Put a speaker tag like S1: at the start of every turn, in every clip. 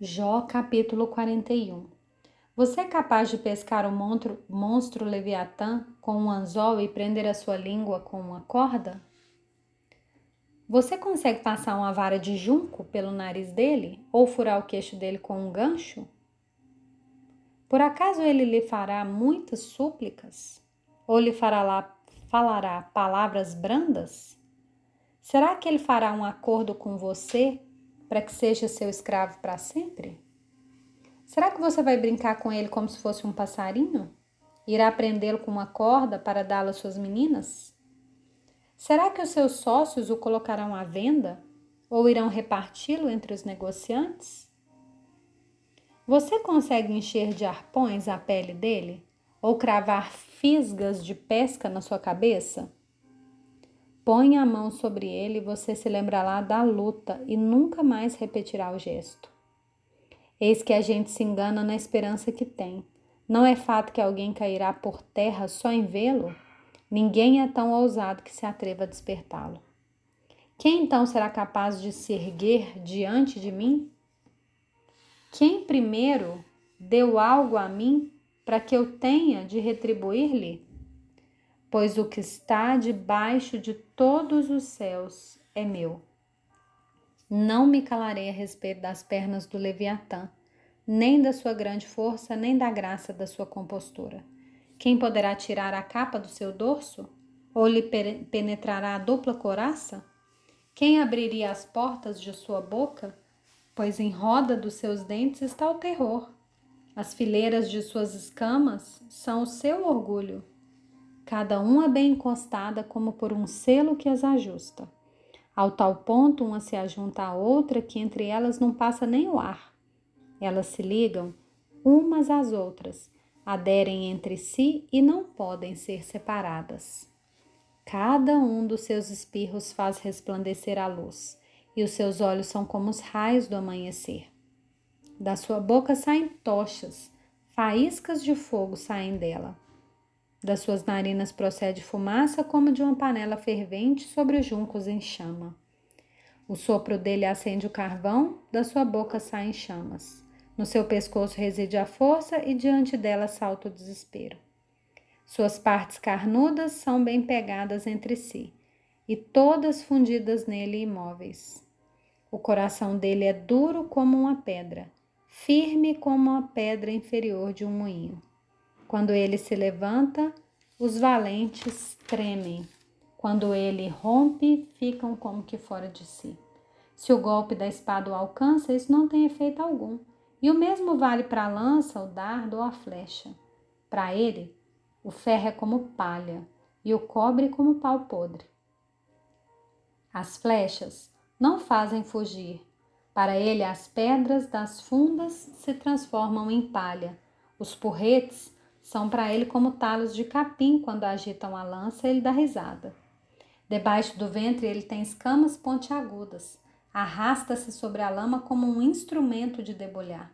S1: Jó capítulo 41 Você é capaz de pescar o monstro, monstro Leviatã com um anzol e prender a sua língua com uma corda? Você consegue passar uma vara de junco pelo nariz dele ou furar o queixo dele com um gancho? Por acaso ele lhe fará muitas súplicas? Ou lhe fará, falará palavras brandas? Será que ele fará um acordo com você para que seja seu escravo para sempre? Será que você vai brincar com ele como se fosse um passarinho? Irá prendê-lo com uma corda para dá-lo às suas meninas? Será que os seus sócios o colocarão à venda ou irão reparti-lo entre os negociantes? Você consegue encher de arpões a pele dele ou cravar fisgas de pesca na sua cabeça? Põe a mão sobre ele você se lembrará da luta e nunca mais repetirá o gesto. Eis que a gente se engana na esperança que tem. Não é fato que alguém cairá por terra só em vê-lo? Ninguém é tão ousado que se atreva a despertá-lo. Quem então será capaz de se erguer diante de mim? Quem primeiro deu algo a mim para que eu tenha de retribuir-lhe? Pois o que está debaixo de todos os céus é meu. Não me calarei a respeito das pernas do Leviatã, nem da sua grande força, nem da graça da sua compostura. Quem poderá tirar a capa do seu dorso? Ou lhe penetrará a dupla coraça? Quem abriria as portas de sua boca? Pois em roda dos seus dentes está o terror. As fileiras de suas escamas são o seu orgulho cada uma bem encostada como por um selo que as ajusta. Ao tal ponto, uma se ajunta à outra que entre elas não passa nem o ar. Elas se ligam umas às outras, aderem entre si e não podem ser separadas. Cada um dos seus espirros faz resplandecer a luz, e os seus olhos são como os raios do amanhecer. Da sua boca saem tochas, faíscas de fogo saem dela. Das suas narinas procede fumaça como de uma panela fervente sobre os juncos em chama. O sopro dele acende o carvão, da sua boca saem chamas. No seu pescoço reside a força e diante dela salta o desespero. Suas partes carnudas são bem pegadas entre si, e todas fundidas nele imóveis. O coração dele é duro como uma pedra, firme como a pedra inferior de um moinho. Quando ele se levanta, os valentes tremem. Quando ele rompe, ficam como que fora de si. Se o golpe da espada o alcança, isso não tem efeito algum. E o mesmo vale para a lança, o dardo ou a flecha. Para ele, o ferro é como palha e o cobre como pau podre. As flechas não fazem fugir. Para ele, as pedras das fundas se transformam em palha. Os porretes são para ele como talos de capim quando agitam a lança, ele dá risada. Debaixo do ventre ele tem escamas pontiagudas. Arrasta-se sobre a lama como um instrumento de debulhar.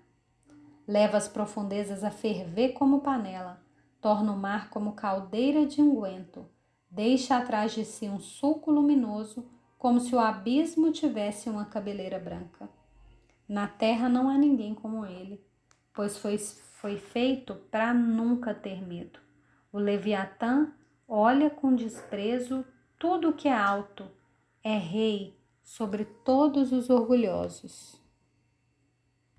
S1: Leva as profundezas a ferver como panela. Torna o mar como caldeira de unguento. Deixa atrás de si um sulco luminoso, como se o abismo tivesse uma cabeleira branca. Na terra não há ninguém como ele, pois foi foi feito para nunca ter medo. O Leviatã olha com desprezo tudo que é alto, é rei sobre todos os orgulhosos.